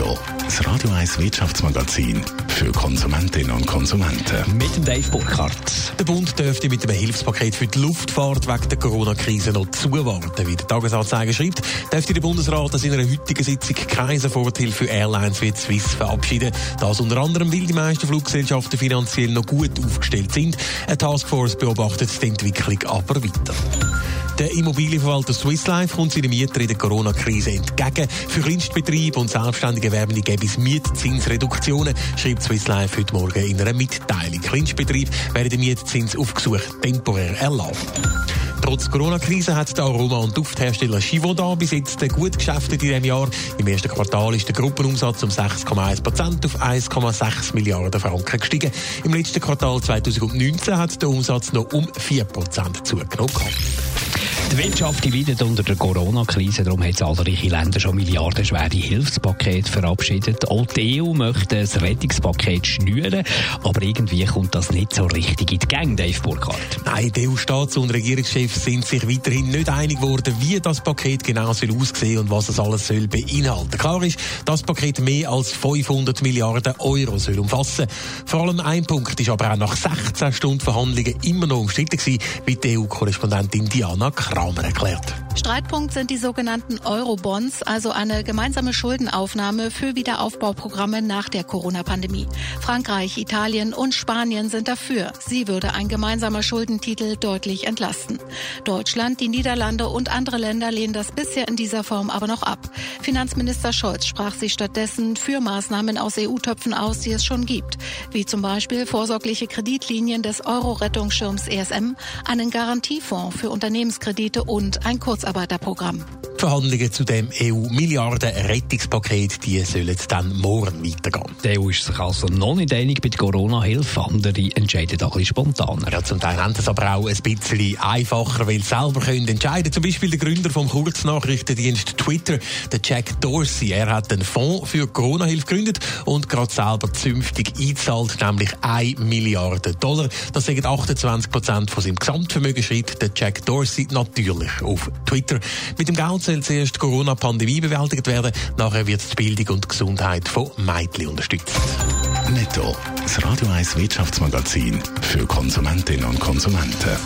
Netto, das Radio 1 Wirtschaftsmagazin für Konsumentinnen und Konsumenten. Mit dem Dave Burkhardt. Der Bund dürfte mit einem Hilfspaket für die Luftfahrt wegen der Corona-Krise noch zuwarten. Wie der Tagesanzeiger schreibt, dürfte der Bundesrat in seiner heutigen Sitzung keine Soforthilfe für Airlines wie Swiss verabschieden. Das unter anderem, weil die meisten Fluggesellschaften finanziell noch gut aufgestellt sind. Eine Taskforce beobachtet die Entwicklung aber weiter. Der Immobilienverwalter Swiss Life kommt seinen Mietern in der Corona-Krise entgegen. Für Kleinstbetriebe und selbstständige Werbende gäbe es Mietzinsreduktionen, schreibt Swiss Life heute Morgen in einer Mitteilung. Kleinstbetriebe werden den Mietzins auf Gesuch temporär erlaubt. Trotz Corona-Krise hat der Aroma- und Dufthersteller Chivoda bis jetzt gut geschäftet in diesem Jahr. Im ersten Quartal ist der Gruppenumsatz um 6,1 Prozent auf 1,6 Milliarden Franken gestiegen. Im letzten Quartal 2019 hat der Umsatz noch um 4 Prozent zugenommen. Die Wirtschaft leidet unter der Corona-Krise, darum haben zahlreiche Länder schon milliardenschwere Hilfspakete verabschiedet. Auch die EU möchte ein Rettungspaket schnüren, aber irgendwie kommt das nicht so richtig in die Gang, Dave Burkhardt. Nein, die EU-Staats- und Regierungschefs sind sich weiterhin nicht einig geworden, wie das Paket genau soll aussehen und was es alles soll beinhalten. Klar ist, das Paket mehr als 500 Milliarden Euro soll umfassen. Vor allem ein Punkt ist aber auch nach 16 Stunden Verhandlungen immer noch umstritten gewesen, wie die EU-Korrespondentin Diana Kramer Traumraklet. Streitpunkt sind die sogenannten Eurobonds, also eine gemeinsame Schuldenaufnahme für Wiederaufbauprogramme nach der Corona-Pandemie. Frankreich, Italien und Spanien sind dafür. Sie würde ein gemeinsamer Schuldentitel deutlich entlasten. Deutschland, die Niederlande und andere Länder lehnen das bisher in dieser Form aber noch ab. Finanzminister Scholz sprach sich stattdessen für Maßnahmen aus EU-Töpfen aus, die es schon gibt, wie zum Beispiel vorsorgliche Kreditlinien des Euro-Rettungsschirms ESM, einen Garantiefonds für Unternehmenskredite und ein Kurzarbeiterprogramm. Verhandlungen zu dem EU-Milliarden-Rettungspaket, die sollen dann morgen weitergehen. Die EU ist sich also noch nicht einig bei der Corona-Hilfe. Andere entscheiden auch ein bisschen spontaner. Ja, zum Teil haben das aber auch ein bisschen einfacher, weil sie selber können entscheiden. Zum Beispiel der Gründer vom Kurznachrichtendienst Twitter, der Jack Dorsey. Er hat einen Fonds für Corona-Hilfe gegründet und gerade selber zünftig einzahlt, nämlich 1 Milliarde Dollar. Das sind 28 Prozent von seinem Gesamtvermögen, schreibt der Jack Dorsey natürlich auf Twitter. Mit dem Geld soll zuerst die Corona-Pandemie bewältigt werden, nachher wird die Bildung und Gesundheit von Mädchen unterstützt. Netto, das Radio 1 Wirtschaftsmagazin für Konsumentinnen und Konsumenten.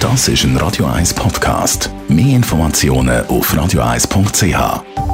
Das ist ein Radio 1 Podcast. Mehr Informationen auf radio1.ch.